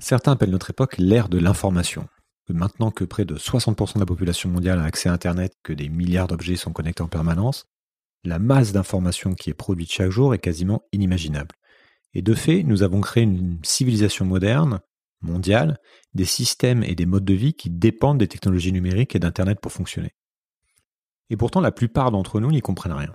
Certains appellent notre époque l'ère de l'information. Maintenant que près de 60% de la population mondiale a accès à Internet, que des milliards d'objets sont connectés en permanence, la masse d'informations qui est produite chaque jour est quasiment inimaginable. Et de fait, nous avons créé une civilisation moderne, mondiale, des systèmes et des modes de vie qui dépendent des technologies numériques et d'Internet pour fonctionner. Et pourtant, la plupart d'entre nous n'y comprennent rien.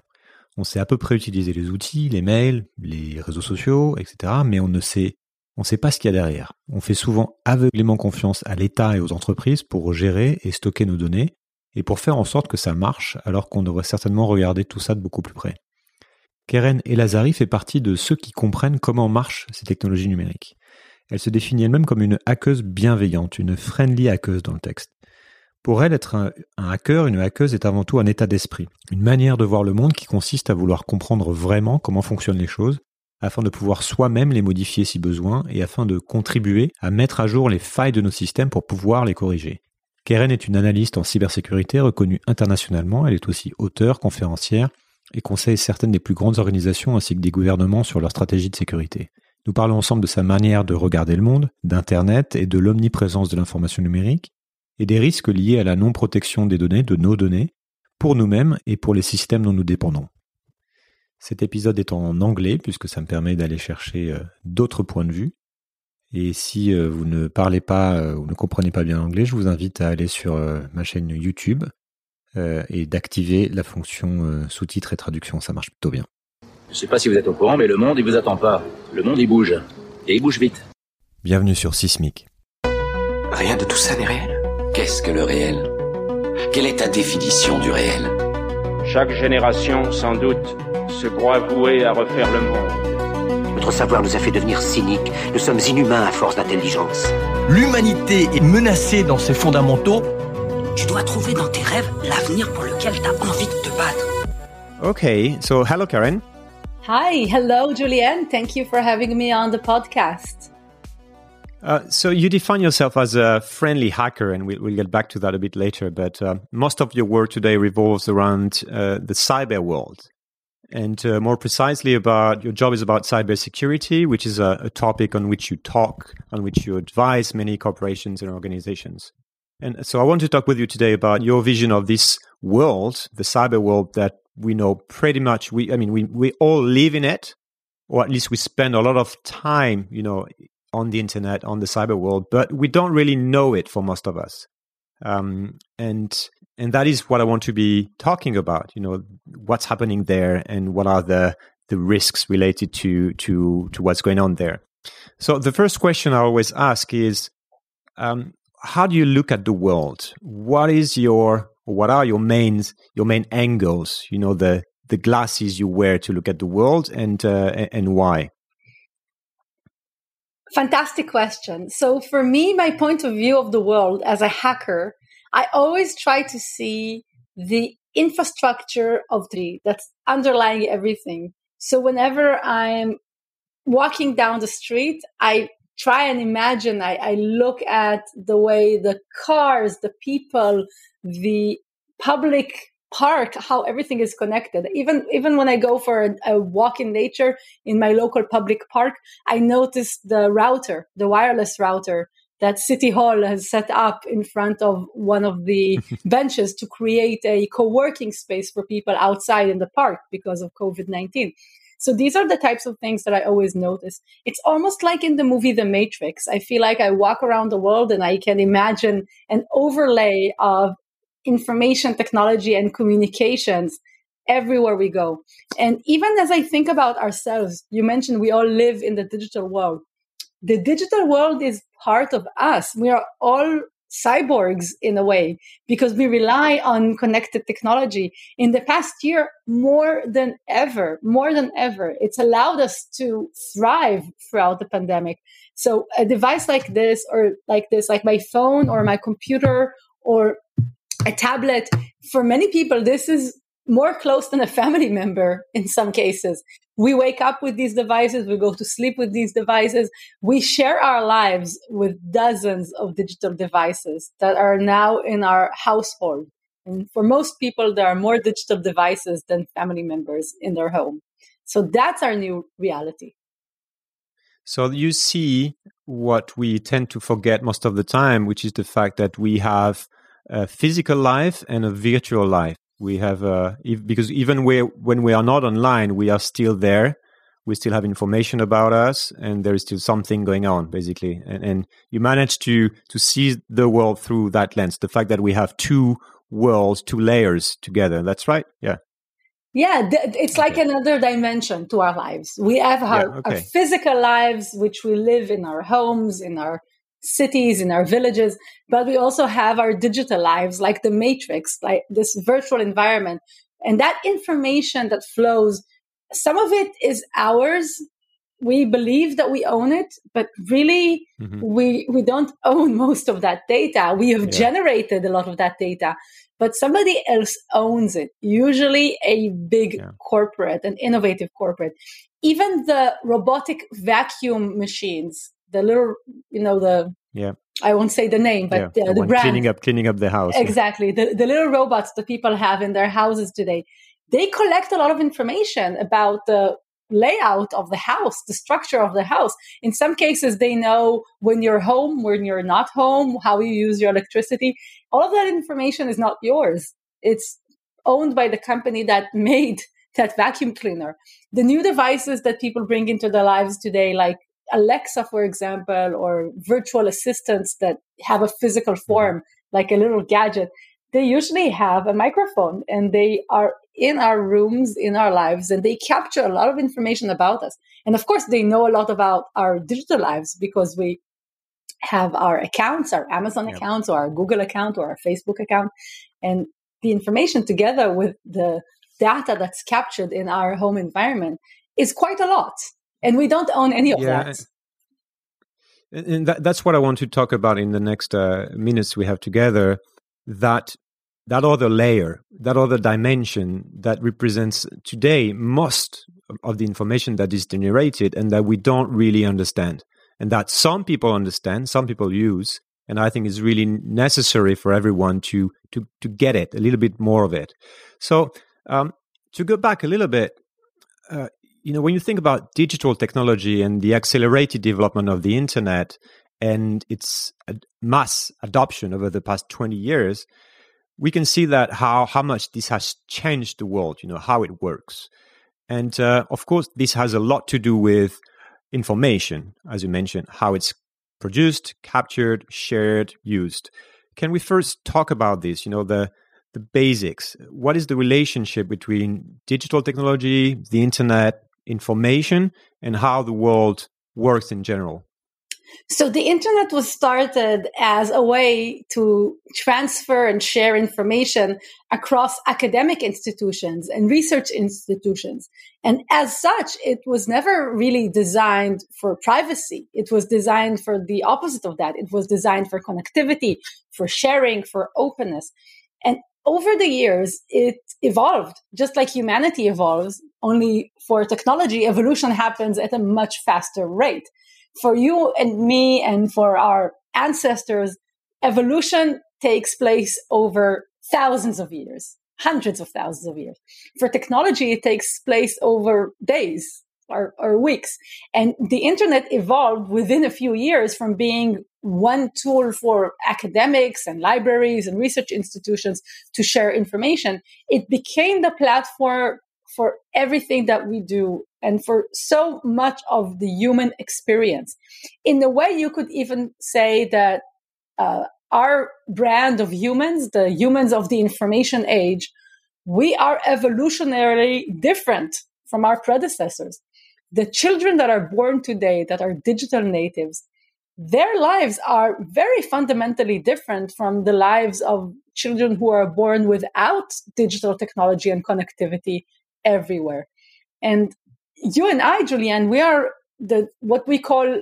On sait à peu près utiliser les outils, les mails, les réseaux sociaux, etc., mais on ne sait, on sait pas ce qu'il y a derrière. On fait souvent aveuglément confiance à l'État et aux entreprises pour gérer et stocker nos données et pour faire en sorte que ça marche, alors qu'on devrait certainement regarder tout ça de beaucoup plus près. Keren Elazari fait partie de ceux qui comprennent comment marchent ces technologies numériques. Elle se définit elle-même comme une hackeuse bienveillante, une friendly hackeuse dans le texte. Pour elle, être un, hacker, une hackeuse est avant tout un état d'esprit, une manière de voir le monde qui consiste à vouloir comprendre vraiment comment fonctionnent les choses, afin de pouvoir soi-même les modifier si besoin et afin de contribuer à mettre à jour les failles de nos systèmes pour pouvoir les corriger. Keren est une analyste en cybersécurité reconnue internationalement. Elle est aussi auteure, conférencière et conseille certaines des plus grandes organisations ainsi que des gouvernements sur leur stratégie de sécurité. Nous parlons ensemble de sa manière de regarder le monde, d'Internet et de l'omniprésence de l'information numérique, et des risques liés à la non-protection des données, de nos données, pour nous-mêmes et pour les systèmes dont nous dépendons. Cet épisode est en anglais puisque ça me permet d'aller chercher euh, d'autres points de vue. Et si euh, vous ne parlez pas euh, ou ne comprenez pas bien l'anglais, je vous invite à aller sur ma chaîne YouTube et d'activer la fonction sous-titres et traduction. Ça marche plutôt bien. Je ne sais pas si vous êtes au courant, mais le monde, il vous attend pas. Le monde, il bouge. Et il bouge vite. Bienvenue sur Sismic. Rien de tout ça n'est réel. Qu'est-ce que le réel? Quelle est ta définition du réel? Chaque génération, sans doute, se croit vouée à refaire le monde. Notre savoir nous a fait devenir cyniques. Nous sommes inhumains à force d'intelligence. L'humanité est menacée dans ses fondamentaux. Tu dois trouver dans tes rêves l'avenir pour lequel tu as envie de te battre. Okay, so hello Karen. Hi, hello Julianne. Thank you for having me on the podcast. Uh, so you define yourself as a friendly hacker, and we'll, we'll get back to that a bit later. But uh, most of your work today revolves around uh, the cyber world, and uh, more precisely, about your job is about cybersecurity, which is a, a, topic on which you talk, on which you advise many corporations and organizations. And so I want to talk with you today about your vision of this world, the cyber world that we know pretty much. We, I mean, we we all live in it, or at least we spend a lot of time, you know, on the internet, on the cyber world, but we don't really know it for most of us. Um, and and that is what I want to be talking about. You know, what's happening there, and what are the the risks related to to to what's going on there. So the first question I always ask is, um, how do you look at the world? What is your what are your main your main angles? You know, the the glasses you wear to look at the world, and uh, and why? Fantastic question. So, for me, my point of view of the world as a hacker, I always try to see the infrastructure of the that's underlying everything. So, whenever I'm walking down the street, I try and imagine, I, I look at the way the cars, the people, the public park how everything is connected even even when i go for a, a, walk in nature in my local public park i notice the router the wireless router that city hall has set up in front of one of the benches to create a co-working space for people outside in the park because of covid-19 so these are the types of things that I always notice. It's almost like in the movie The Matrix. I feel like I walk around the world and I can imagine an overlay of information technology and communications everywhere we go. And even as I think about ourselves, you mentioned we all live in the digital world. The digital world is part of us. We are all cyborgs in a way because we rely on connected technology. In the past year, more than ever, more than ever, it's allowed us to thrive throughout the pandemic. So a device like this or like this, like my phone or my computer or a tablet. For many people this is more close than a family member in some cases. We wake up with these devices we go to sleep with these devices we share our lives with dozens of digital devices that are now in our household. And for most people there are more digital devices than family members in their home. So that's our new reality. So you see what we tend to forget most of the time, which is the fact that we have a physical life and a virtual life. We have uh, a, because even we, when we are not online, we are still there. We still have information about us, and there is still something going on, basically. And, and you manage to to see the world through that lens. The fact that we have two worlds, two layers together. That's right. Yeah. Yeah, it's like okay. another dimension to our lives. We have our, yeah, okay. our, physical lives, which we live in our homes, in our cities, in our villages, but we also have our digital lives, like the matrix, like this virtual environment. And that information that flows, some of it is ours. We believe that we own it, but really mm-hmm. we, we don't own most of that data. We have yeah. generated a lot of that data but somebody else owns it, usually a big yeah. corporate, an innovative corporate. Even the robotic vacuum machines, the little, you know, the yeah. I won't say the name, but yeah, the, the, the brand cleaning up cleaning up the house. Exactly. The the little robots that people have in their houses today, they collect a lot of information about the layout of the house, the structure of the house. In some cases, they know when you're home, when you're not home, how you use your electricity. All of that information is not yours. It's owned by the company that made that vacuum cleaner. The new devices that people bring into their lives today, like Alexa, for example, or virtual assistants that have a physical mm-hmm. form, like a little gadget, they usually have a microphone and they are in our rooms, in our lives, and they capture a lot of information about us. And of course, they know a lot about our digital lives because we have our accounts, our Amazon yep. accounts, or our Google account, or our Facebook account. And the information together with the data that's captured in our home environment is quite a lot. And we don't own any of yeah. that. And that, that's what I want to talk about in the next uh, minutes we have together. That that other layer, that other dimension that represents today most of the information that is generated and that we don't really understand. And that some people understand, some people use, and I think is really necessary for everyone to to to get it a little bit more of it. So um, to go back a little bit, uh, you know, when you think about digital technology and the accelerated development of the internet and its mass adoption over the past twenty years, we can see that how how much this has changed the world you know how it works. And uh, of course this has a lot to do with information as you mentioned how it's produced captured shared used. Can we first talk about this you know the the basics? What is the relationship between digital technology the internet information and how the world works in general so the internet was started as a way to transfer and share information across academic institutions and research institutions. And as such, it was never really designed for privacy. It was designed for the opposite of that. It was designed for connectivity, for sharing, for openness. And over the years, it evolved. Just like humanity evolves, only for technology, evolution happens at a much faster rate. For you and me and for our ancestors, evolution takes place over thousands of years, hundreds of thousands of years. For technology, it takes place over days or, or weeks. And the internet evolved within a few years from being one tool for academics and libraries and research institutions to share information. It became the platform for everything that we do and for so much of the human experience. In a way, you could even say that uh, our brand of humans, the humans of the information age, we are evolutionarily different from our predecessors. The children that are born today that are digital natives, their lives are very fundamentally different from the lives of children who are born without digital technology and connectivity everywhere. And you and I, Julianne, we are the what we call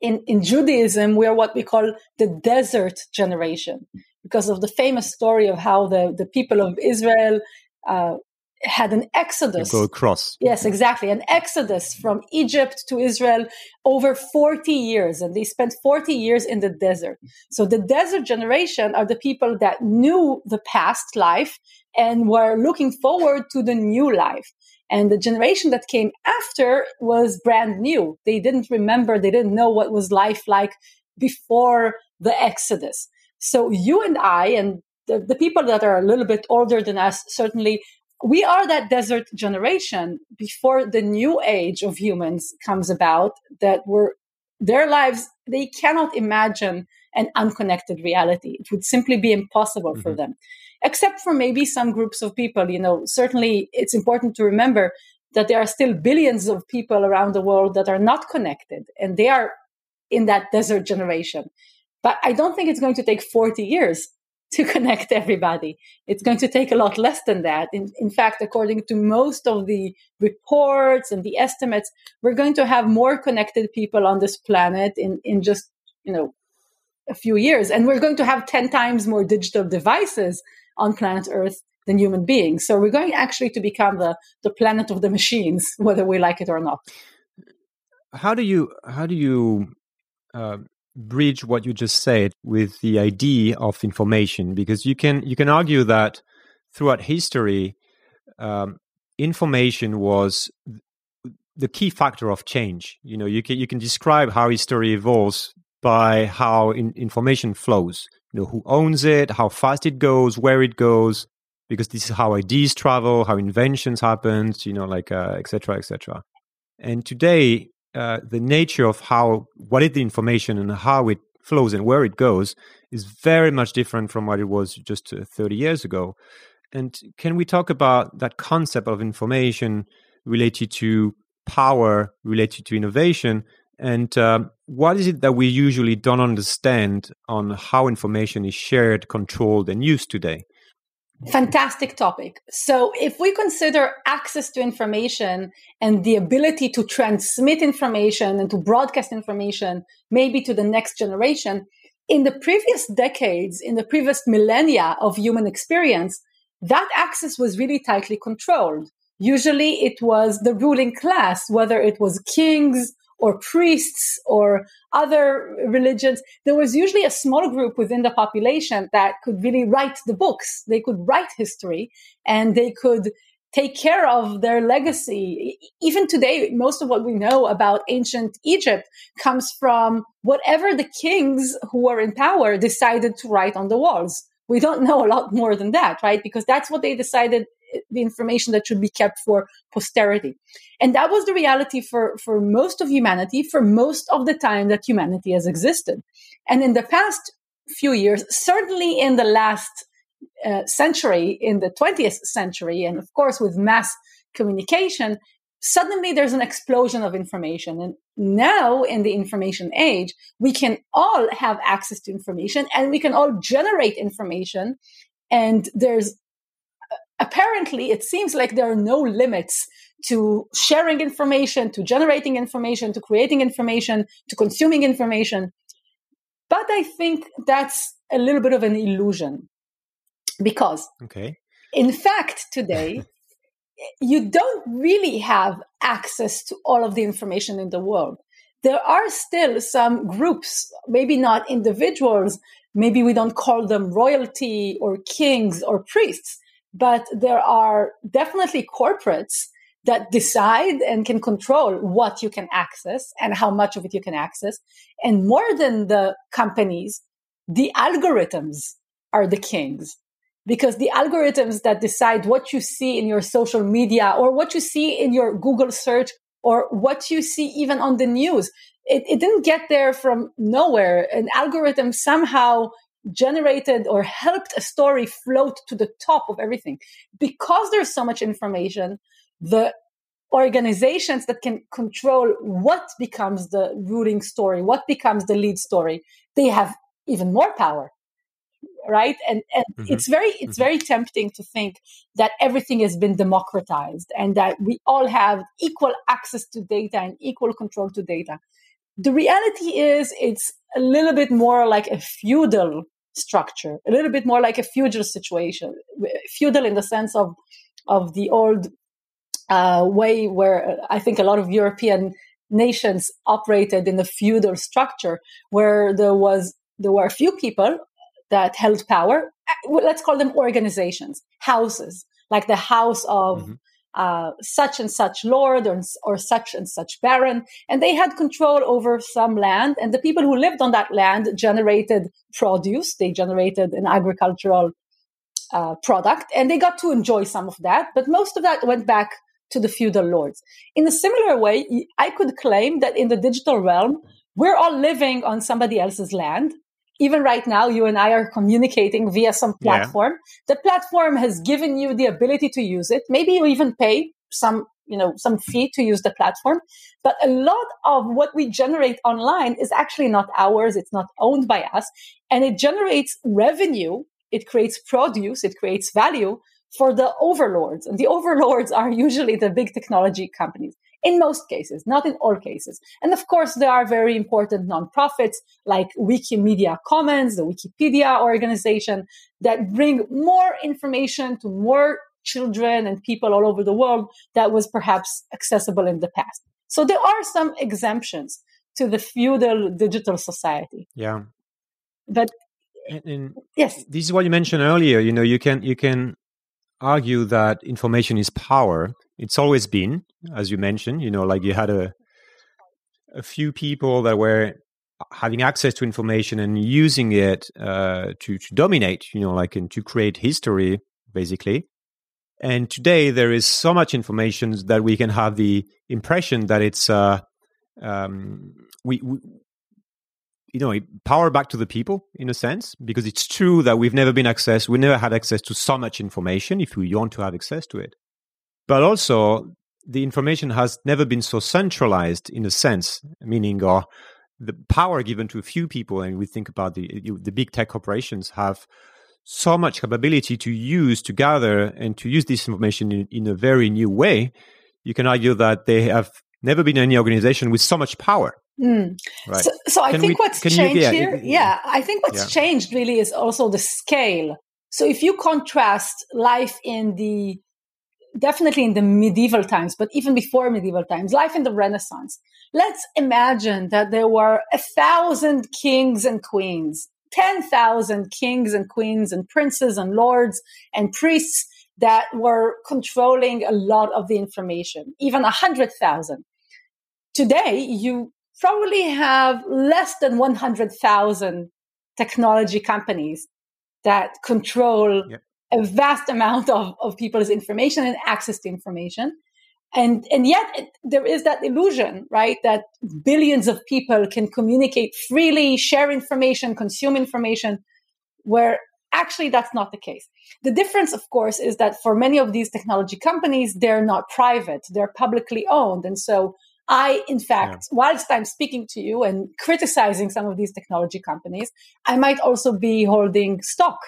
in, in Judaism, we are what we call the desert generation because of the famous story of how the, the people of Israel uh, had an exodus. go across. Yes, exactly. An exodus from Egypt to Israel over 40 years. And they spent 40 years in the desert. So the desert generation are the people that knew the past life and were looking forward to the new life. And the generation that came after was brand new. They didn't remember, they didn't know what was life like before the Exodus. So you and I, and the, the people that are a little bit older than us, certainly, we are that desert generation before the new age of humans comes about that were their lives, they cannot imagine an unconnected reality. It would simply be impossible mm-hmm. for them, except for maybe some groups of people. You know, certainly it's important to remember that there are still billions of people around the world that are not connected and they are in that desert generation. But I don't think it's going to take 40 years to connect everybody. It's going to take a lot less than that. In, in fact, according to most of the reports and the estimates, we're going to have more connected people on this planet in, in just, you know, a few years. And we're going to have 10 times more digital devices on planet Earth than human beings. So we're going actually to become the, the planet of the machines, whether we like it or not. How do you, how do you, uh, bridge what you just said with the idea of information because you can you can argue that throughout history um, information was the key factor of change. You know you can you can describe how history evolves by how in, information flows. You know who owns it how fast it goes where it goes because this is how ideas travel how inventions happen you know like etc uh, etc et and today uh, the nature of how what is the information and how it flows and where it goes is very much different from what it was just uh, 30 years ago. And can we talk about that concept of information related to power, related to innovation, and um, what is it that we usually don't understand on how information is shared, controlled, and used today? Fantastic topic. So, if we consider access to information and the ability to transmit information and to broadcast information, maybe to the next generation, in the previous decades, in the previous millennia of human experience, that access was really tightly controlled. Usually it was the ruling class, whether it was kings or priests or other religions, there was usually a small group within the population that could really write the books. They could write history and they could take care of their legacy. Even today, most of what we know about ancient Egypt comes from whatever the kings who were in power decided to write on the walls. We don't know a lot more than that, right? Because that's what they decided the information that should be kept for posterity. And that was the reality for, for most of humanity, for most of the time that humanity has existed. And in the past few years, certainly in the last uh, century, in the 20th century, and of course with mass communication, suddenly there's an explosion of information. And now in the information age, we can all have access to information and we can all generate information. And there's apparently it seems like there are no limits to sharing information, to generating information, to creating information, to consuming information. But I think that's a little bit of an illusion because, okay. in fact, today, you don't really have access to all of the information in the world. There are still some groups, maybe not individuals, maybe we don't call them royalty or kings or priests, but there are definitely corporates that decide and can control what you can access and how much of it you can access. And more than the companies, the algorithms are the kings because the algorithms that decide what you see in your social media or what you see in your Google search or what you see even on the news, it, it didn't get there from nowhere. An algorithm somehow generated or helped a story float to the top of everything. Because there's so much information, the organizations that can control what becomes the ruling story, what becomes the lead story, they have even more power. Right. And, and mm-hmm. it's very, it's mm-hmm. very tempting to think that everything has been democratized and that we all have equal access to data and equal control to data. The reality is it's a little bit more like a feudal structure, a little bit more like a feudal situation, feudal in the sense of of the old uh, way where I think a lot of European nations operated in a feudal structure, where there was there were a few people that held power. Uh, let's call them organizations, houses, like the house of mm-hmm. Uh, such and such lord or, or such and such baron, and they had control over some land. And the people who lived on that land generated produce, they generated an agricultural uh, product, and they got to enjoy some of that. But most of that went back to the feudal lords. In a similar way, I could claim that in the digital realm, we're all living on somebody else's land even right now, you and I are communicating via some platform. Yeah. The platform has given you the ability to use it. Maybe you even pay some, you know, some fee to use the platform. But a lot of what we generate online is actually not ours. It's not owned by us and it generates revenue. It creates produce. It creates value for the overlords. And the overlords are usually the big technology companies in most cases, not in all cases. And of course, there are very important nonprofits like Wikimedia Commons, the Wikipedia organization that bring more information to more children and people all over the world that was perhaps accessible in the past. So there are some exemptions to the feudal digital society. Yeah. But and, and yes, this is what you mentioned earlier. You know, you can you can argue that information is power. It's always been, as you mentioned, you know, like you had a a few people that were having access to information and using it uh, to to dominate, you know, like and to create history, basically. And today there is so much information that we can have the impression that it's uh, um, we, we you know power back to the people in a sense because it's true that we've never been access we never had access to so much information if we want to have access to it. But also the information has never been so centralized in a sense meaning or uh, the power given to a few people and we think about the the big tech corporations have so much capability to use to gather and to use this information in, in a very new way. You can argue that they have never been any organization with so much power Mm. Right. So, so I think we, what's changed you, yeah, here, yeah, I think what's yeah. changed really is also the scale. So if you contrast life in the definitely in the medieval times, but even before medieval times, life in the Renaissance, let's imagine that there were a thousand kings and queens, 10,000 kings and queens and princes and lords and priests that were controlling a lot of the information, even a hundred thousand. Today, you probably have less than 100,000 technology companies that control yep. a vast amount of, of people's information and access to information. And, and yet it, there is that illusion, right? That billions of people can communicate freely, share information, consume information, where actually that's not the case. The difference, of course, is that for many of these technology companies, they're not private, they're publicly owned. And so I, in fact, yeah. whilst I'm speaking to you and criticizing some of these technology companies, I might also be holding stock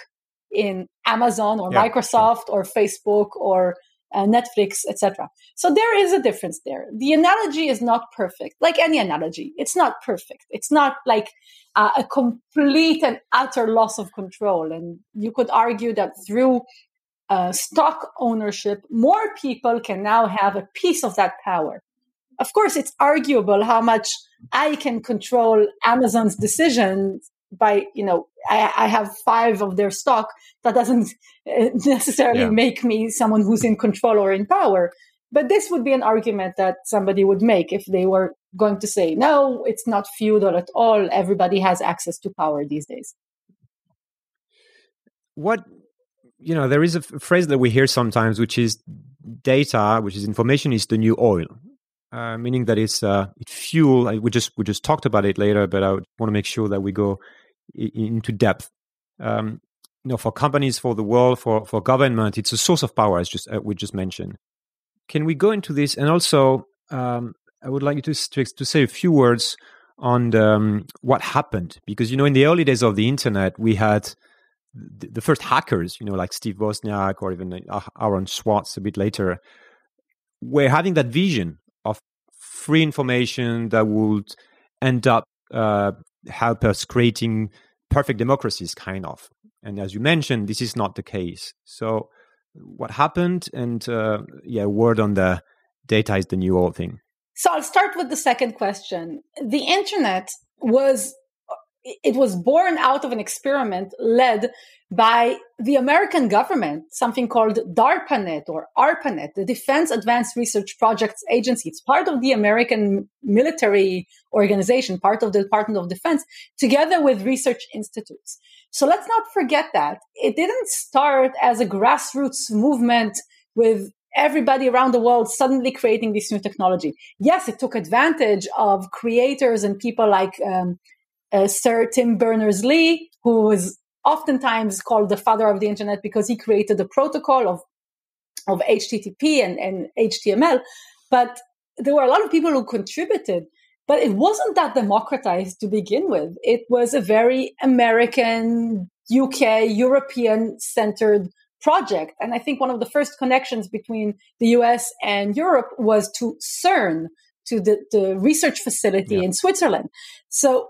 in Amazon or yeah. Microsoft or Facebook or uh, Netflix, etc. So there is a difference there. The analogy is not perfect, like any analogy. It's not perfect. It's not like uh, a complete and utter loss of control. And you could argue that through uh, stock ownership, more people can now have a piece of that power of course, it's arguable how much I can control Amazon's decisions by, you know, I, I have five of their stock. That doesn't uh, necessarily yeah. make me someone who's in control or in power. But this would be an argument that somebody would make if they were going to say, no, it's not feudal at all. Everybody has access to power these days. What, you know, there is a phrase that we hear sometimes, which is data, which is information, is the new oil. Uh, meaning that it's uh, it fuel. We just we just talked about it later, but I want to make sure that we go I- into depth. Um, you know, for companies, for the world, for for government, it's a source of power, as just uh, we just mentioned. Can we go into this? And also, um, I would like you to, to, to say a few words on um, what happened, because you know, in the early days of the internet, we had the, the first hackers, you know, like Steve Wozniak or even uh, Aaron Swartz a bit later, were having that vision free information that would end up uh, help us creating perfect democracies, kind of. And as you mentioned, this is not the case. So, what happened? And uh, yeah, word on the data is the new old thing. So I'll start with the second question. The internet was it was born out of an experiment led by the American government, something called DARPANET or ARPANET, the Defense Advanced Research Projects Agency. It's part of the American military organization, part of the Department of Defense, together with research institutes. So let's not forget that. It didn't start as a grassroots movement with everybody around the world suddenly creating this new technology. Yes, it took advantage of creators and people like um, uh, Sir Tim Berners Lee, who is oftentimes called the father of the internet because he created the protocol of of HTTP and, and HTML. But there were a lot of people who contributed, but it wasn't that democratized to begin with. It was a very American, UK, European centered project. And I think one of the first connections between the US and Europe was to CERN, to the, the research facility yeah. in Switzerland. So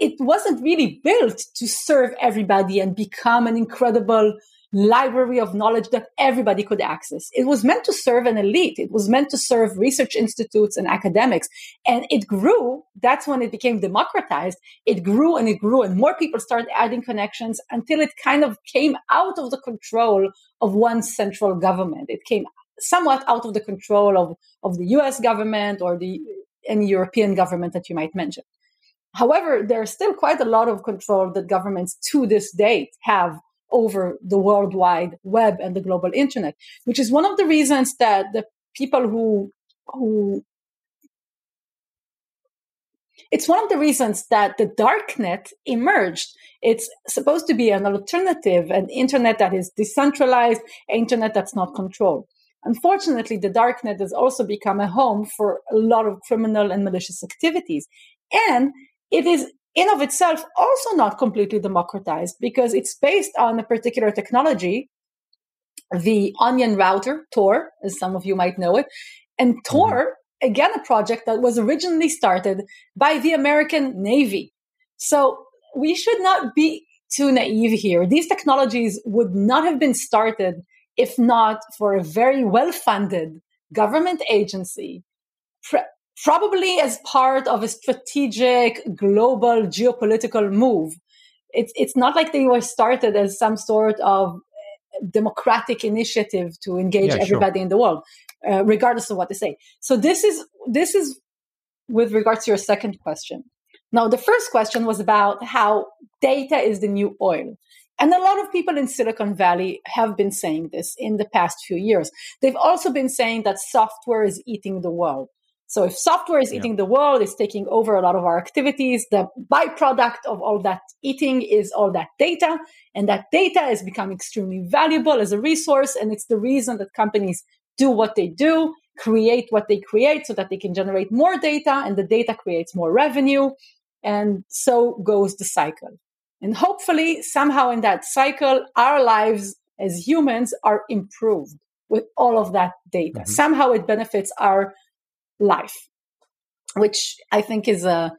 it, wasn't really built to serve everybody and become an incredible library of knowledge that everybody could access. It was meant to serve an elite. It was meant to serve research institutes and academics. And it grew. That's when it became democratized. It grew and it grew and more people started adding connections until it kind of came out of the control of one central government. It came somewhat out of the control of, of the US government or the any European government that you might mention. However, there's still quite a lot of control that governments to this date have over the world wide web and the global internet, which is one of the reasons that the people who who it's one of the reasons that the darknet emerged. It's supposed to be an alternative, an internet that is decentralized, internet that's not controlled. Unfortunately, the darknet has also become a home for a lot of criminal and malicious activities. And it is in of itself also not completely democratized because it's based on a particular technology, the Onion router, Tor, as some of you might know it. And mm-hmm. Tor, again, a project that was originally started by the American Navy. So we should not be too naive here. These technologies would not have been started if not for a very well funded government agency probably as part of a strategic global geopolitical move. It's, it's not like they were started as some sort of democratic initiative to engage yeah, everybody sure. in the world, uh, regardless of what they say. So this is this is with regards to your second question. Now, the first question was about how data is the new oil. And a lot of people in Silicon Valley have been saying this in the past few years. They've also been saying that software is eating the world. So if software is eating yeah. the world, it's taking over a lot of our activities. The byproduct of all that eating is all that data. And that data is becoming extremely valuable as a resource. And it's the reason that companies do what they do, create what they create so that they can generate more data and the data creates more revenue. And so goes the cycle. And hopefully somehow in that cycle, our lives as humans are improved with all of that data. Mm-hmm. Somehow it benefits our life, which I think is a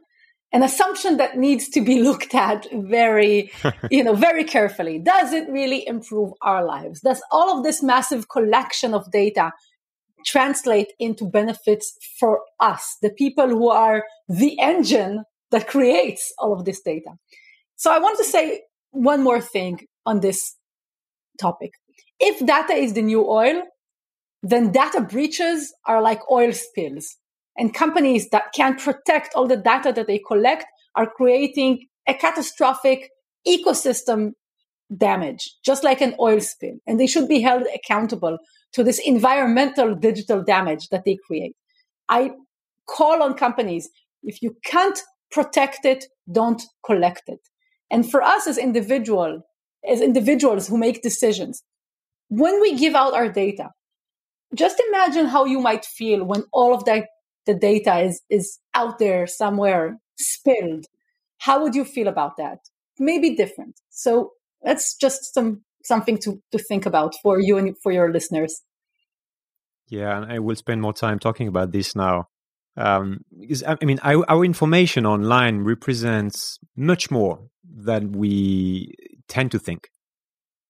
an assumption that needs to be looked at very, you know, very carefully. Does it really improve our lives? Does all of this massive collection of data translate into benefits for us, the people who are the engine that creates all of this data? So I want to say one more thing on this topic. If data is the new oil, then data breaches are like oil spills. And companies that can't protect all the data that they collect are creating a catastrophic ecosystem damage, just like an oil spill. And they should be held accountable to this environmental digital damage that they create. I call on companies, if you can't protect it, don't collect it. And for us as individual, as individuals who make decisions, when we give out our data, just imagine how you might feel when all of that the data is is out there somewhere spilled. How would you feel about that? Maybe different. So that's just some something to to think about for you and for your listeners. Yeah and i will spend more time talking about this now. Um, because I mean, our, our, information online represents much more than we tend to think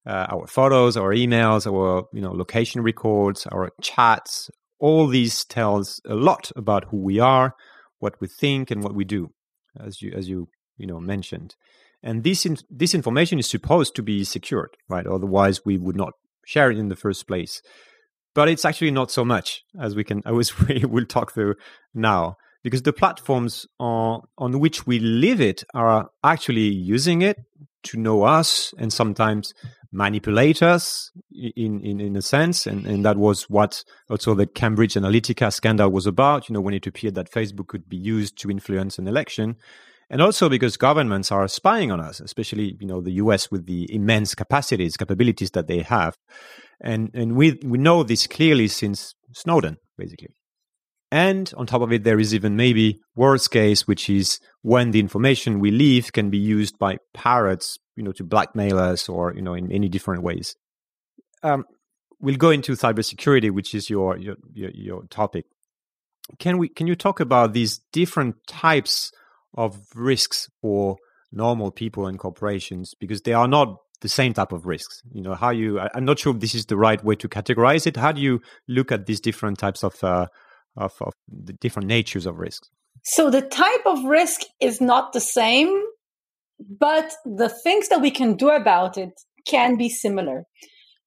uh, our photos, our emails, our you know location records, our chats. All these tells a lot about who we are, what we think, and what we do. As you as you you know mentioned, and this in, this information is supposed to be secured, right? Otherwise, we would not share it in the first place. But it's actually not so much as we can. I was we will talk through now because the platforms on on which we live it are actually using it to know us and sometimes manipulate us in, in, in a sense. And, and that was what also the Cambridge Analytica scandal was about, you know, when it appeared that Facebook could be used to influence an election. And also because governments are spying on us, especially, you know, the US with the immense capacities, capabilities that they have. And, and we, we know this clearly since Snowden, basically. And on top of it, there is even maybe worst case, which is when the information we leave can be used by pirates, you know, to blackmail us or, you know, in any different ways. Um, we'll go into cybersecurity, which is your, your, your, your topic. Can we, can you talk about these different types of risks for normal people and corporations? Because they are not the same type of risks. You know, how you, I, am not sure if this is the right way to categorize it. How do you look at these different types of, uh, of, of the different natures of risks? So the type of risk is not the same, but the things that we can do about it can be similar.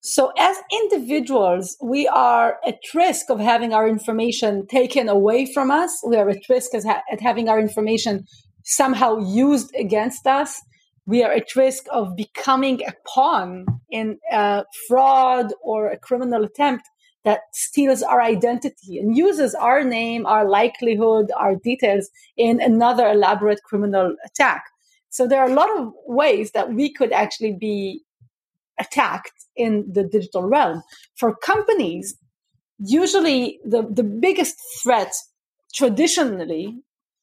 So as individuals, we are at risk of having our information taken away from us. We are at risk ha- at having our information somehow used against us. We are at risk of becoming a pawn in a fraud or a criminal attempt that steals our identity and uses our name, our likelihood, our details in another elaborate criminal attack. So there are a lot of ways that we could actually be attacked in the digital realm. For companies, usually the, the biggest threat traditionally,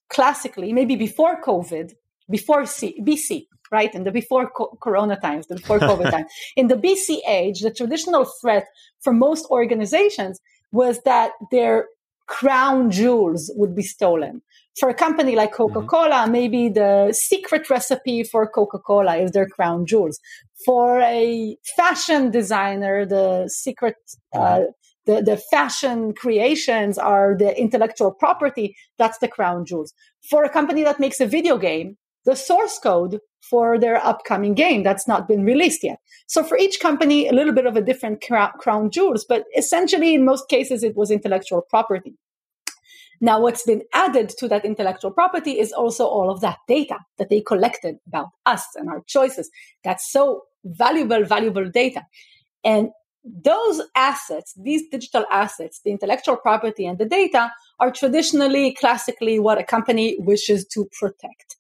classically, maybe before COVID, before C, BC, right? In the before co- Corona times, the before COVID time. In the BC age, the traditional threat for most organizations was that their crown jewels would be stolen. For a company like. Coca Cola, mm-hmm. maybe the secret recipe for Coca Cola is their crown jewels. For a fashion designer, the secret, uh, mm-hmm. the, the fashion creations are the intellectual property. That's the crown jewels. For a company that makes a video game, the source code for their upcoming game that's not been released yet. So for each company, a little bit of a different crown jewels, but essentially in most cases, it was intellectual property. Now, what's been added to that intellectual property is also all of that data that they collected about us and our choices. That's so valuable, valuable data. And those assets, these digital assets, the intellectual property and the data are traditionally, classically what a company wishes to protect.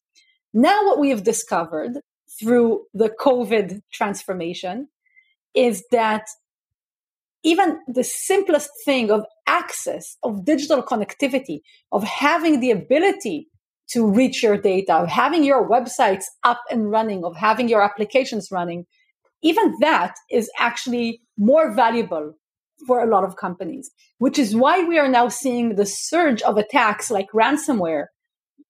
Now, what we have discovered through the COVID transformation is that even the simplest thing of access, of digital connectivity, of having the ability to reach your data, of having your websites up and running, of having your applications running, even that is actually more valuable for a lot of companies, which is why we are now seeing the surge of attacks like ransomware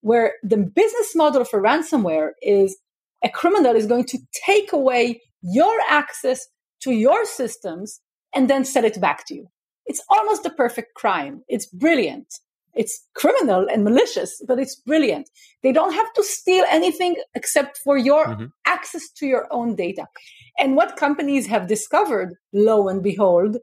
where the business model for ransomware is a criminal is going to take away your access to your systems and then sell it back to you. It's almost the perfect crime. It's brilliant. It's criminal and malicious, but it's brilliant. They don't have to steal anything except for your mm-hmm. access to your own data. And what companies have discovered, lo and behold,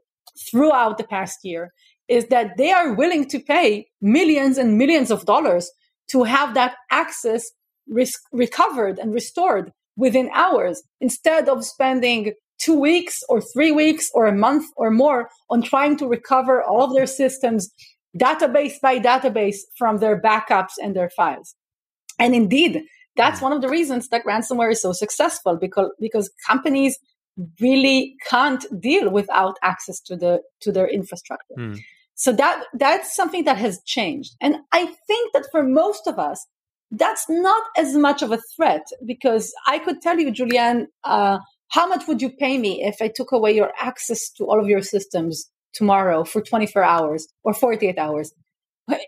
throughout the past year, is that they are willing to pay millions and millions of dollars to have that access risk recovered and restored within hours instead of spending two weeks or three weeks or a month or more on trying to recover all of their systems database by database from their backups and their files. And indeed, that's one of the reasons that ransomware is so successful because, because companies really can't deal without access to the to their infrastructure. Mm. So that that's something that has changed. And I think that for most of us, that's not as much of a threat because I could tell you, Julian, uh, how much would you pay me if I took away your access to all of your systems tomorrow for 24 hours or 48 hours?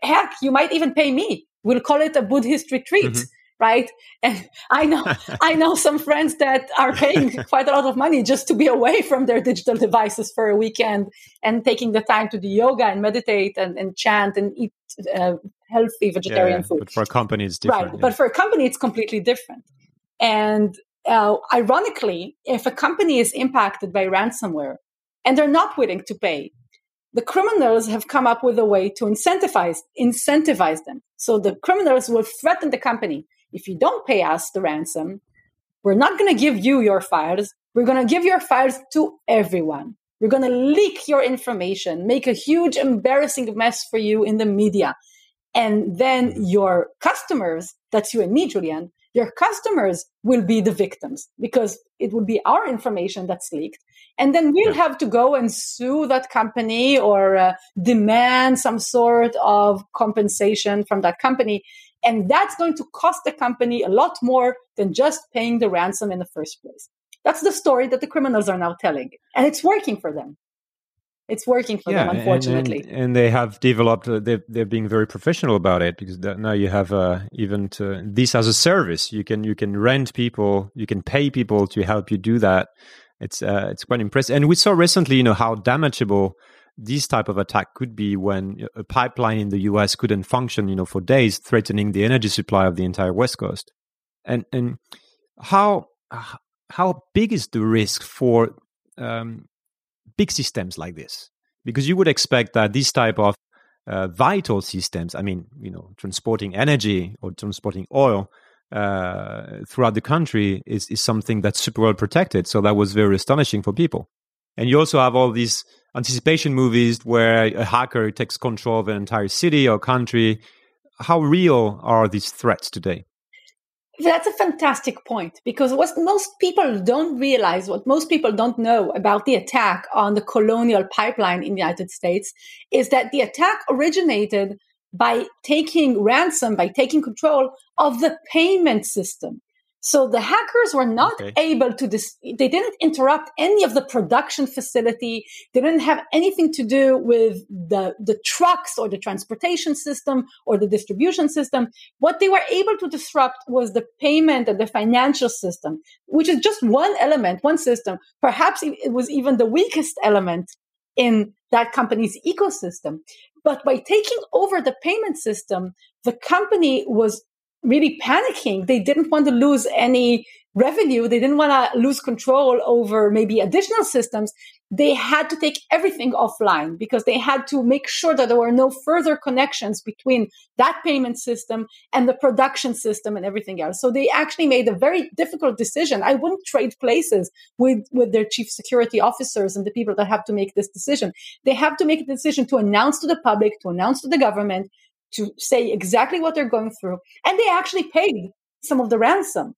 Heck, you might even pay me. We'll call it a Buddhist retreat. Mm-hmm right? And I know, I know some friends that are paying quite a lot of money just to be away from their digital devices for a weekend and taking the time to do yoga and meditate and, and chant and eat uh, healthy vegetarian yeah, food. But for a company, it's different. Right. Yeah. But for a company, it's completely different. And uh, ironically, if a company is impacted by ransomware and they're not willing to pay, the criminals have come up with a way to incentivize incentivize them. So the criminals will threaten the company: if you don't pay us the ransom, we're not going to give you your files. We're going to give your files to everyone. We're going to leak your information, make a huge embarrassing mess for you in the media. And then your customers, that's you and me, Julian, your customers will be the victims because it will be our information that's leaked. And then we'll have to go and sue that company or uh, demand some sort of compensation from that company. And that's going to cost the company a lot more than just paying the ransom in the first place. That's the story that the criminals are now telling. And it's working for them it's working for yeah, them unfortunately and, and, and, they have developed uh, they're, they're being very professional about it because now you have uh, even to, this as a service you can you can rent people you can pay people to help you do that it's uh, it's quite impressive and we saw recently you know how damageable this type of attack could be when a pipeline in the US couldn't function you know for days threatening the energy supply of the entire west coast. And and how how big is the risk for um, big systems like this? Because you would expect that this type of uh, vital systems i mean you know transporting energy or transporting oil uh, throughout the country is, is something that's super well protected. So that was very astonishing for people and you also have all these anticipation movies where a hacker takes control of an entire city or country how real are these threats today that's a fantastic point because what most people don't realize, what most people don't know about the attack on the colonial pipeline in the United States is that the attack originated by taking ransom, by taking control of the payment system. So the hackers were not okay. able to, dis- they didn't interrupt any of the production facility. They didn't have anything to do with the, the trucks or the transportation system or the distribution system. What they were able to disrupt was the payment and the financial system, which is just one element, one system. Perhaps it was even the weakest element in that company's ecosystem. But by taking over the payment system, the company was really panicking. They didn't want to lose any revenue. They didn't want to lose control over maybe additional systems. They had to take everything offline because they had to make sure that there were no further connections between that payment system and the production system and everything else. So they actually made a very difficult decision. I wouldn't trade places with, with their chief security officers and the people that have to make this decision. They have to make a decision to announce to the public, to announce to the government, to say exactly what they're going through. And they actually paid some of the ransom.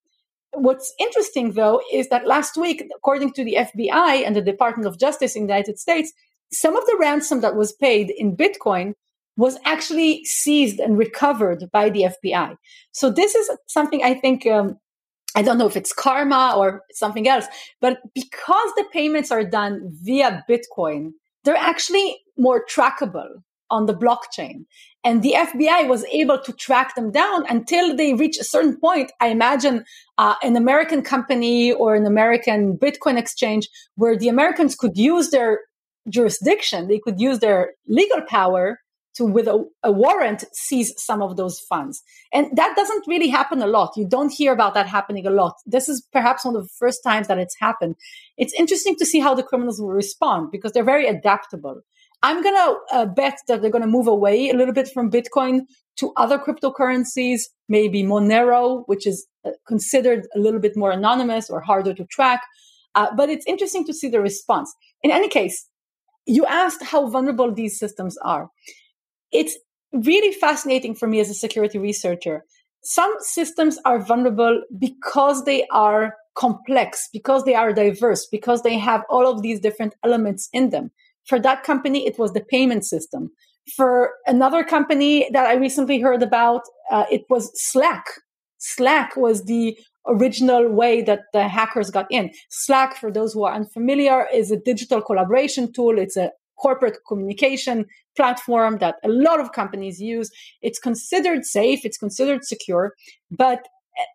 What's interesting, though, is that last week, according to the FBI and the Department of Justice in the United States, some of the ransom that was paid in Bitcoin was actually seized and recovered by the FBI. So this is something I think. Um, I don't know if it's karma or something else, but because the payments are done via Bitcoin, they're actually more trackable on the blockchain. And the FBI was able to track them down until they reach a certain point. I imagine uh, an American company or an American Bitcoin exchange where the Americans could use their jurisdiction, they could use their legal power to, with a, a warrant, seize some of those funds. And that doesn't really happen a lot. You don't hear about that happening a lot. This is perhaps one of the first times that it's happened. It's interesting to see how the criminals will respond because they're very adaptable. I'm going to uh, bet that they're going to move away a little bit from Bitcoin to other cryptocurrencies, maybe Monero, which is uh, considered a little bit more anonymous or harder to track. Uh, but it's interesting to see the response. In any case, you asked how vulnerable these systems are. It's really fascinating for me as a security researcher. Some systems are vulnerable because they are complex, because they are diverse, because they have all of these different elements in them. For that company, it was the payment system. For another company that I recently heard about, uh, it was Slack. Slack was the original way that the hackers got in. Slack, for those who are unfamiliar, is a digital collaboration tool. It's a corporate communication platform that a lot of companies use. It's considered safe, it's considered secure, but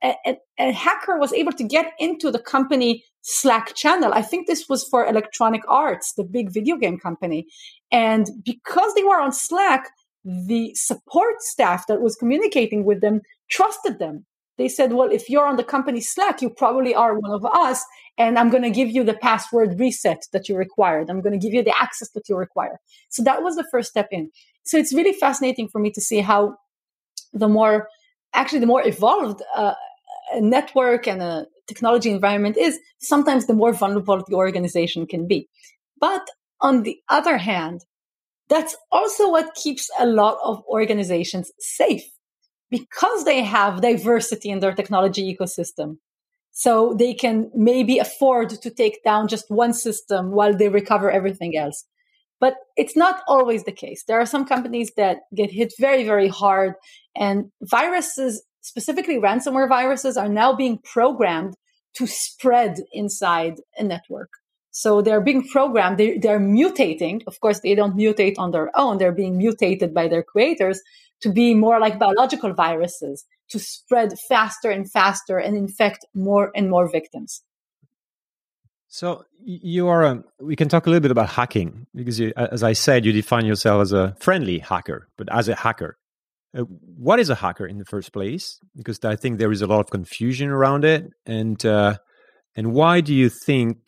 a, a, hacker was able to get into the company Slack channel. I think this was for Electronic Arts, the big video game company. And because they were on Slack, the support staff that was communicating with them trusted them. They said, well, if you're on the company Slack, you probably are one of us, and I'm going to give you the password reset that you required. I'm going to give you the access that you require. So that was the first step in. So it's really fascinating for me to see how the more, actually, the more evolved uh, a network and a technology environment is, sometimes the more vulnerable the organization can be. But on the other hand, that's also what keeps a lot of organizations safe because they have diversity in their technology ecosystem. So they can maybe afford to take down just one system while they recover everything else. But it's not always the case. There are some companies that get hit very, very hard, and viruses, specifically ransomware viruses, are now being programmed to spread inside a network. So they're being programmed, they, they're mutating. Of course, they don't mutate on their own, they're being mutated by their creators to be more like biological viruses, to spread faster and faster and infect more and more victims. So you are. Um, we can talk a little bit about hacking because, you, as I said, you define yourself as a friendly hacker, but as a hacker, uh, what is a hacker in the first place? Because I think there is a lot of confusion around it, and uh, and why do you think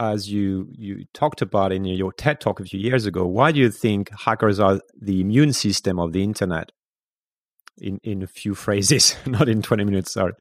as you you talked about in your TED talk a few years ago, why do you think hackers are the immune system of the internet? In in a few phrases, not in twenty minutes. Sorry.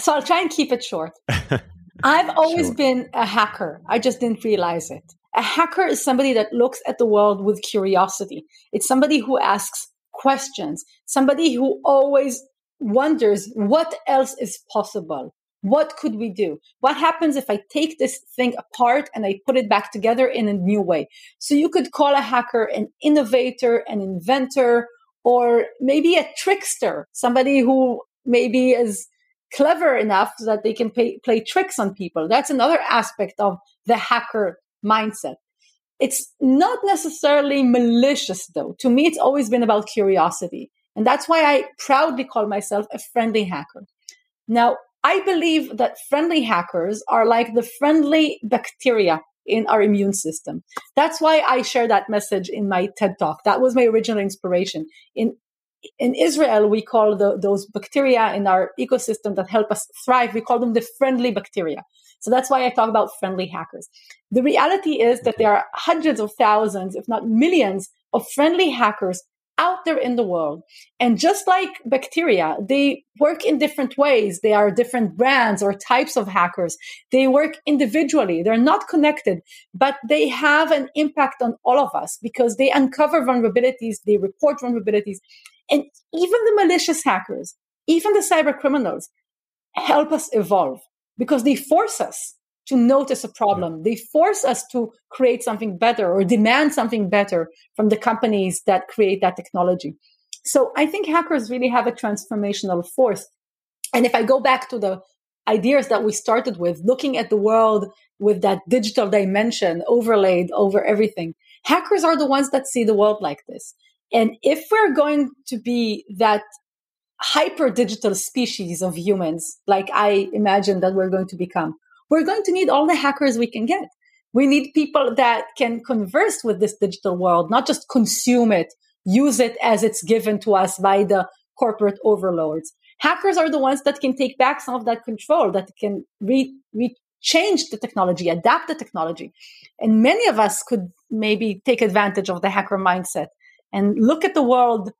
So I'll try and keep it short. I've always sure. been a hacker. I just didn't realize it. A hacker is somebody that looks at the world with curiosity. It's somebody who asks questions, somebody who always wonders what else is possible. What could we do? What happens if I take this thing apart and I put it back together in a new way? So you could call a hacker an innovator, an inventor, or maybe a trickster, somebody who maybe is clever enough so that they can pay, play tricks on people. That's another aspect of the hacker mindset. It's not necessarily malicious though. To me, it's always been about curiosity. And that's why I proudly call myself a friendly hacker. Now, I believe that friendly hackers are like the friendly bacteria in our immune system. That's why I share that message in my TED talk. That was my original inspiration. In in Israel, we call the, those bacteria in our ecosystem that help us thrive, we call them the friendly bacteria. So that's why I talk about friendly hackers. The reality is that there are hundreds of thousands, if not millions, of friendly hackers out there in the world. And just like bacteria, they work in different ways. They are different brands or types of hackers. They work individually. They're not connected, but they have an impact on all of us because they uncover vulnerabilities. They report vulnerabilities. And even the malicious hackers, even the cyber criminals help us evolve because they force us to notice a problem. They force us to create something better or demand something better from the companies that create that technology. So I think hackers really have a transformational force. And if I go back to the ideas that we started with, looking at the world with that digital dimension overlaid over everything, hackers are the ones that see the world like this. And if we're going to be that hyper digital species of humans, like I imagine that we're going to become, we're going to need all the hackers we can get. We need people that can converse with this digital world, not just consume it, use it as it's given to us by the corporate overlords. Hackers are the ones that can take back some of that control, that can re, re- change the technology, adapt the technology. And many of us could maybe take advantage of the hacker mindset and look at the world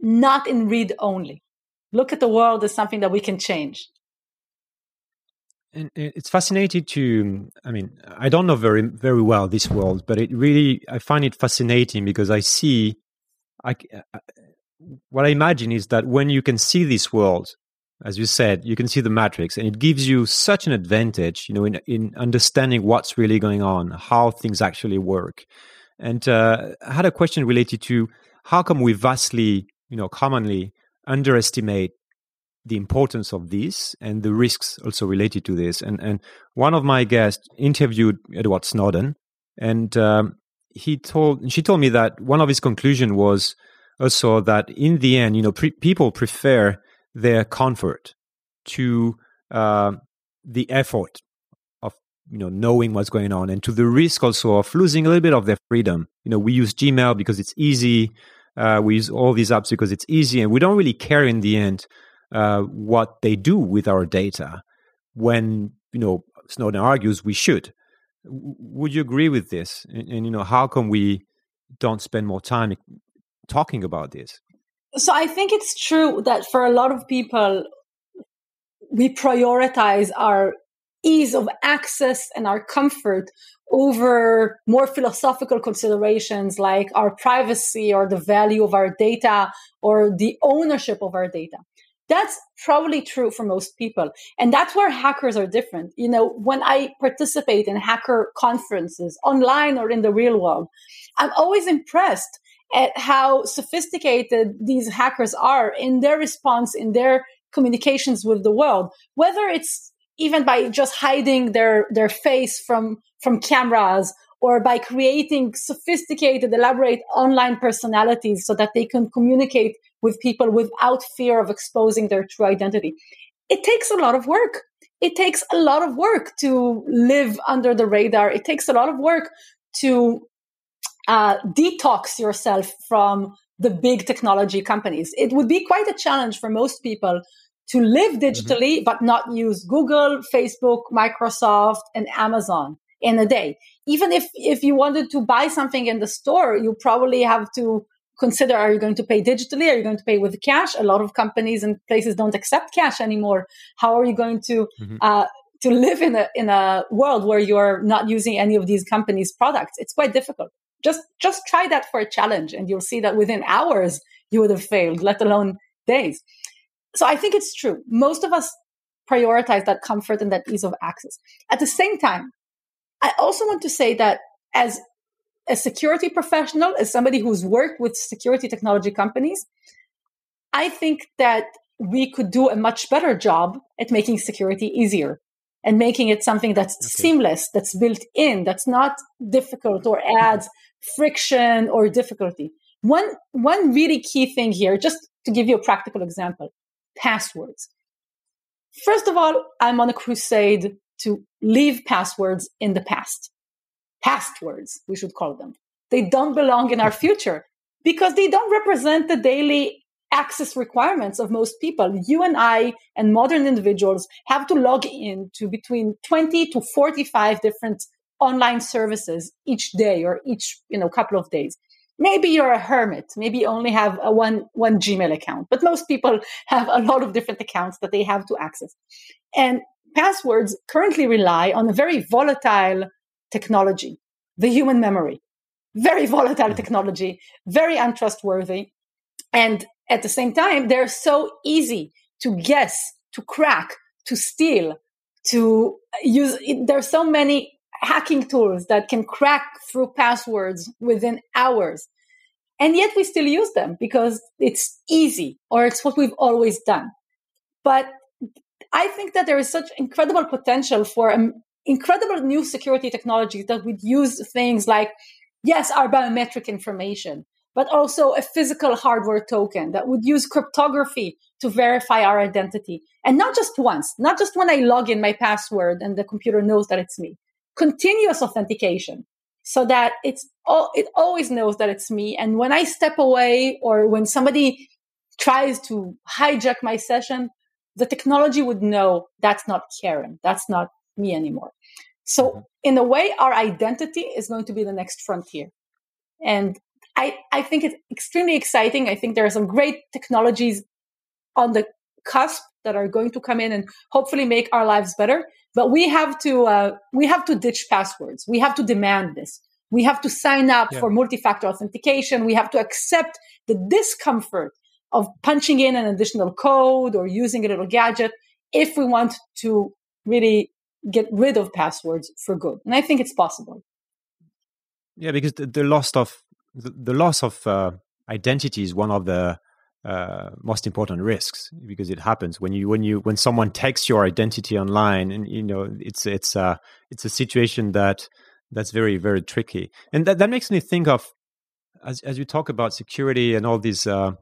not in read only. Look at the world as something that we can change and it's fascinating to i mean i don't know very very well this world but it really i find it fascinating because i see i uh, what i imagine is that when you can see this world as you said you can see the matrix and it gives you such an advantage you know in, in understanding what's really going on how things actually work and uh, i had a question related to how come we vastly you know commonly underestimate the importance of this and the risks also related to this. And and one of my guests interviewed Edward Snowden, and um, he told she told me that one of his conclusion was also that in the end, you know, pre- people prefer their comfort to uh, the effort you know knowing what's going on and to the risk also of losing a little bit of their freedom. You know, we use Gmail because it's easy. Uh, we use all these apps because it's easy, and we don't really care in the end uh, what they do with our data. When you know Snowden argues we should. W- would you agree with this? And, and, you know, how come we don't spend more time talking about this? So I think it's true that for a lot of people, we prioritize our ease of access and our comfort over more philosophical considerations like our privacy or the value of our data or the ownership of our data. That's probably true for most people. And that's where hackers are different. You know, when I participate in hacker conferences online or in the real world, I'm always impressed at how sophisticated these hackers are in their response, in their communications with the world, whether it's even by just hiding their, their face from, from cameras or by creating sophisticated, elaborate online personalities so that they can communicate with people without fear of exposing their true identity. It takes a lot of work. It takes a lot of work to live under the radar. It takes a lot of work to uh, detox yourself from the big technology companies. It would be quite a challenge for most people to live mm-hmm. digitally, mm-hmm. but not use Google, Facebook, Microsoft, and Amazon in a day. Even if, if you wanted to buy something in the store, you probably have to consider are you going to pay digitally? Are you going to pay with cash? A lot of companies and places don't accept cash anymore. How are you going to mm-hmm. uh, to live in a in a world where you're not using any of these companies' products? It's quite difficult. Just just try that for a challenge, and you'll see that within hours you would have failed, let alone days. So I think it's true. Most of us prioritize that comfort and that ease of access. At the same time, I also want to say that as a security professional, as somebody who's worked with security technology companies, I think that we could do a much better job at making security easier and making it something that's okay. seamless, that's built in, that's not difficult or mm-hmm. adds friction or difficulty. One, one really key thing here, just to give you a practical example, passwords. First of all, I'm on a crusade to leave passwords in the past past words, we should call them. They don't belong in our future because they don't represent the daily access requirements of most people. You and I and modern individuals have to log in to between 20 to 45 different online services each day or each, you know, couple of days. Maybe you're a hermit. Maybe you only have a one, one Gmail account, but most people have a lot of different accounts that they have to access. And passwords currently rely on a very volatile technology, the human memory. Very volatile mm-hmm. technology, very untrustworthy. And at the same time, they're so easy to guess, to crack, to steal, to use. There are so many hacking tools that can crack through passwords within hours. And yet we still use them because it's easy or it's what we've always done. But I think that there is such incredible potential for um, incredible new security technologies that would use things like, yes, our biometric information, but also a physical hardware token that would use cryptography to verify our identity. And not just once, not just when I log in my password and the computer knows that it's me. Continuous authentication so that it's all, it always knows that it's me. And when I step away or when somebody tries to hijack my session, the technology would know that's not Keren. That's not me anymore. So mm-hmm. in a way, our identity is going to be the next frontier. And I, I think it's extremely exciting. I think there are some great technologies on the cusp that are going to come in and hopefully make our lives better. But we have to, uh, we have to ditch passwords. We have to demand this. We have to sign up yeah. for multi-factor authentication. We have to accept the discomfort of punching in an additional code or using a little gadget if we want to really get rid of passwords for good. And I think it's possible. Yeah, because the, the loss of the, the loss of uh, identity is one of the uh, most important risks because it happens. When you when you when someone takes your identity online and you know it's it's uh it's a situation that that's very very tricky. And that that makes me think of as as you talk about security and all these uh,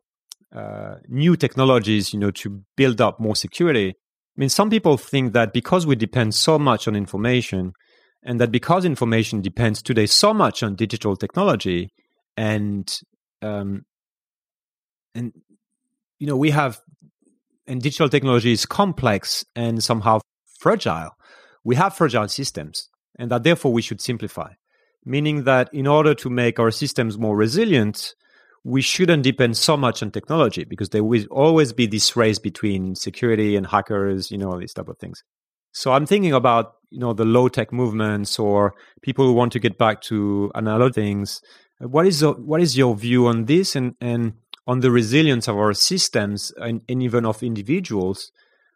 uh, new technologies you know to build up more security I mean, some people think that because we depend so much on information, and that because information depends today so much on digital technology, and um, and you know we have and digital technology is complex and somehow fragile. We have fragile systems, and that therefore we should simplify. Meaning that in order to make our systems more resilient, we shouldn't depend so much on technology because there will always be this race between security and hackers, you know, all these type of things. So I'm thinking about, you know, the low tech movements or people who want to get back to analog things. what is what is your view on this and, and on the resilience of our systems and, and even of individuals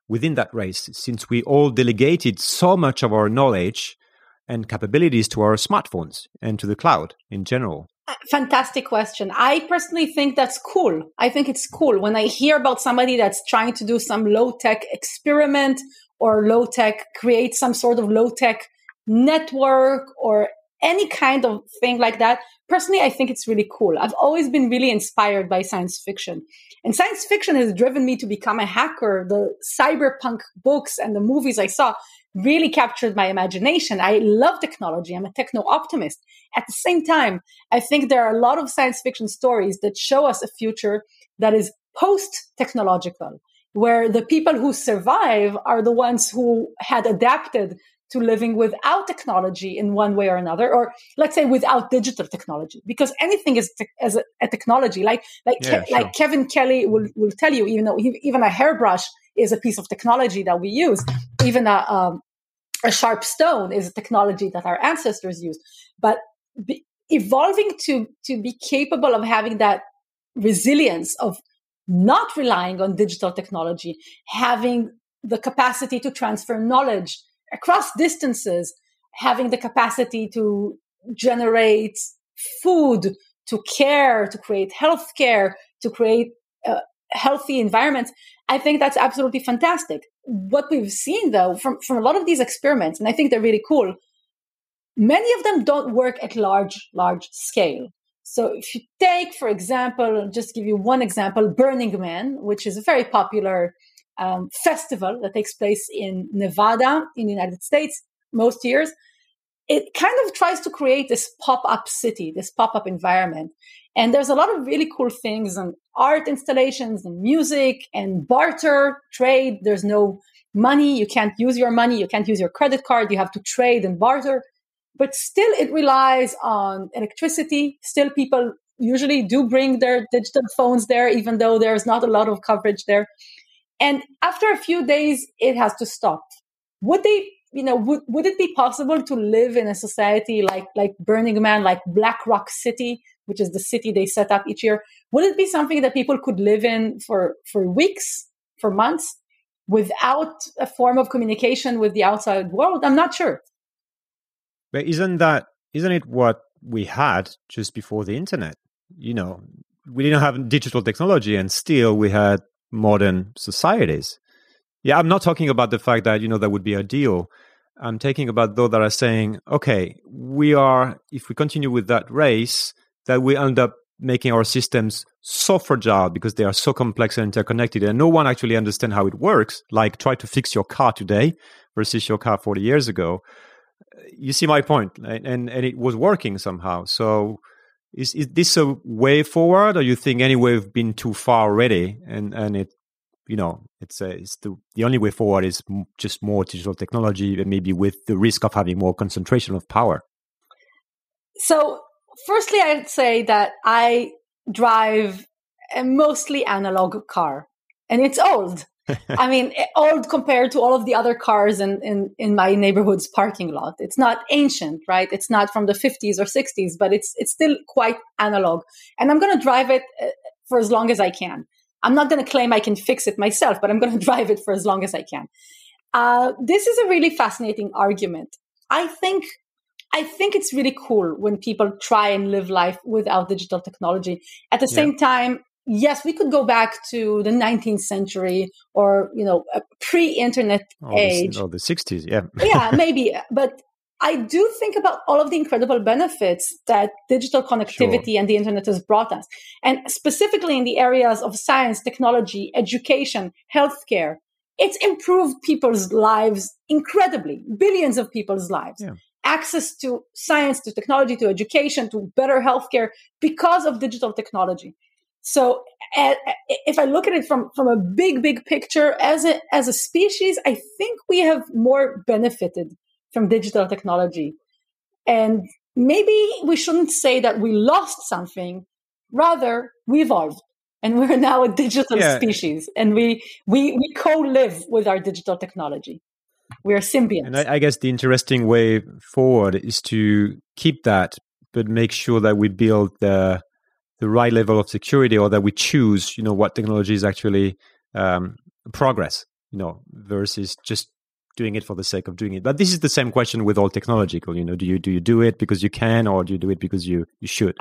within that race, since we all delegated so much of our knowledge and capabilities to our smartphones and to the cloud in general? Fantastic question. I personally think that's cool. I think it's cool when I hear about somebody that's trying to do some low tech experiment or low tech, create some sort of low tech network or any kind of thing like that. Personally, I think it's really cool. I've always been really inspired by science fiction. And science fiction has driven me to become a hacker. The cyberpunk books and the movies I saw really captured my imagination. I love technology. I'm a techno optimist. At the same time, I think there are a lot of science fiction stories that show us a future that is post technological, where the people who survive are the ones who had adapted to living without technology in one way or another, or let's say without digital technology, because anything is te- as a, a, technology. Like like yeah, Ke- sure. like Kevin Kelly will will tell you, even though he, even a hairbrush is a piece of technology that we use, even a um, a sharp stone is a technology that our ancestors used, but be, evolving to to be capable of having that resilience of not relying on digital technology, having the capacity to transfer knowledge across distances, having the capacity to generate food, to care, to create healthcare, to create uh, healthy environments. I think that's absolutely fantastic. What we've seen though from, from a lot of these experiments, and I think they're really cool, many of them don't work at large, large scale. So if you take, for example, just give you one example, Burning Man, which is a very popular um, festival that takes place in Nevada in the United States most years. It kind of tries to create this pop up city, this pop up environment. And there's a lot of really cool things and art installations and music and barter trade. There's no money. You can't use your money. You can't use your credit card. You have to trade and barter. But still, it relies on electricity. Still, people usually do bring their digital phones there, even though there's not a lot of coverage there. And after a few days, it has to stop. Would they, you know, would, would it be possible to live in a society like, like Burning Man, like Black Rock City, which is the city they set up each year? Would it be something that people could live in for, for weeks, for months, without a form of communication with the outside world? I'm not sure. But isn't that, isn't it what we had just before the internet? You know, we didn't have digital technology and still we had modern societies. Yeah, I'm not talking about the fact that, you know, that would be ideal. I'm talking about those that are saying, okay, we are, if we continue with that race, that we end up making our systems so fragile because they are so complex and interconnected and no one actually understands how it works. Like try to fix your car today versus your car 40 years ago. You see my point, and, and, and it was working somehow. So is, is this a way forward, or you think anyway we've been too far already, and and it, you know, it's a, it's the the only way forward is just more digital technology, and maybe with the risk of having more concentration of power. So, firstly, I'd say that I drive a mostly analog car, and it's old. I mean, old compared to all of the other cars in, in, in my neighborhood's parking lot. It's not ancient, right? It's not from the 50s or 60s, but it's, it's still quite analog. And I'm going to drive it uh, for as long as I can. I'm not going to claim I can fix it myself, but I'm going to drive it for as long as I can. Uh, this is a really fascinating argument. I think I think it's really cool when people try and live life without digital technology. At the yeah. same time, yes, we could go back to the 19th century or, you know, a pre-internet age. or the 60s, yeah. yeah, maybe. But I do think about all of the incredible benefits that digital connectivity sure. and the internet has brought us. And specifically in the areas of science, technology, education, healthcare, it's improved people's lives incredibly, billions of people's lives. Yeah. Access to science, to technology, to education, to better healthcare because of digital technology. So if I look at it from, from a big, big picture as a, as a species, I think we have more benefited from digital technology. And maybe we shouldn't say that we lost something. Rather, we evolved and we're now a digital yeah. species and we, we, we co-live with our digital technology. We're symbionts. And I, I guess the interesting way forward is to keep that, but make sure that we build the, the right level of security or that we choose, you know, what technology is actually um, progress, you know, versus just doing it for the sake of doing it. But this is the same question with all technological, you know, do you do you do it because you can or do you do it because you you should?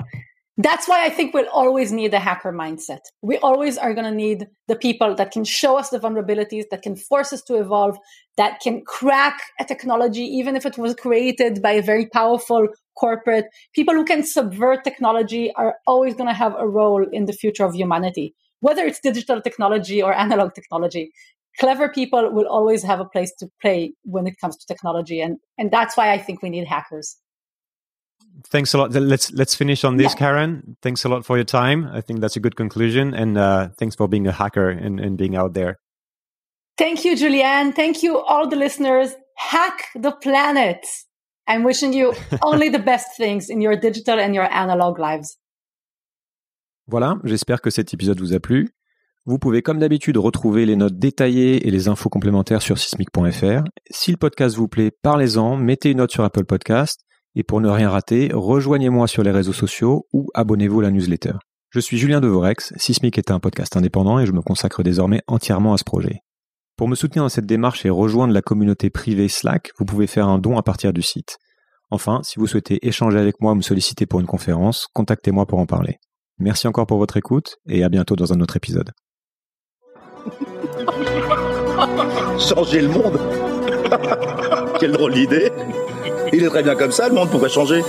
That's why I think we'll always need a hacker mindset. We always are going to need the people that can show us the vulnerabilities, that can force us to evolve, that can crack a technology, even if it was created by a very powerful corporate. People who can subvert technology are always going to have a role in the future of humanity, whether it's digital technology or analog technology. Clever people will always have a place to play when it comes to technology. And, and that's why I think we need hackers. Thanks a lot. Let's let's finish on this, yeah. Karen. Thanks a lot for your time. I think that's a good conclusion, and uh, thanks for being a hacker and, and being out there. Thank you, Julianne. Thank you, all the listeners. Hack the planet. I'm wishing you only the best things in your digital and your analog lives. Voilà, j'espère que cet épisode vous a plu. Vous pouvez comme d'habitude retrouver les notes détaillées et les infos complémentaires sur sismic.fr. Si le podcast vous plaît, parlez-en, mettez une note sur Apple Podcast et pour ne rien rater, rejoignez-moi sur les réseaux sociaux ou abonnez-vous à la newsletter. Je suis Julien Devorex, Sismic est un podcast indépendant et je me consacre désormais entièrement à ce projet. Pour me soutenir dans cette démarche et rejoindre la communauté privée Slack, vous pouvez faire un don à partir du site. Enfin, si vous souhaitez échanger avec moi ou me solliciter pour une conférence, contactez-moi pour en parler. Merci encore pour votre écoute et à bientôt dans un autre épisode. Changer le monde? Quelle drôle d'idée Il est très bien comme ça, le monde, pourrait changer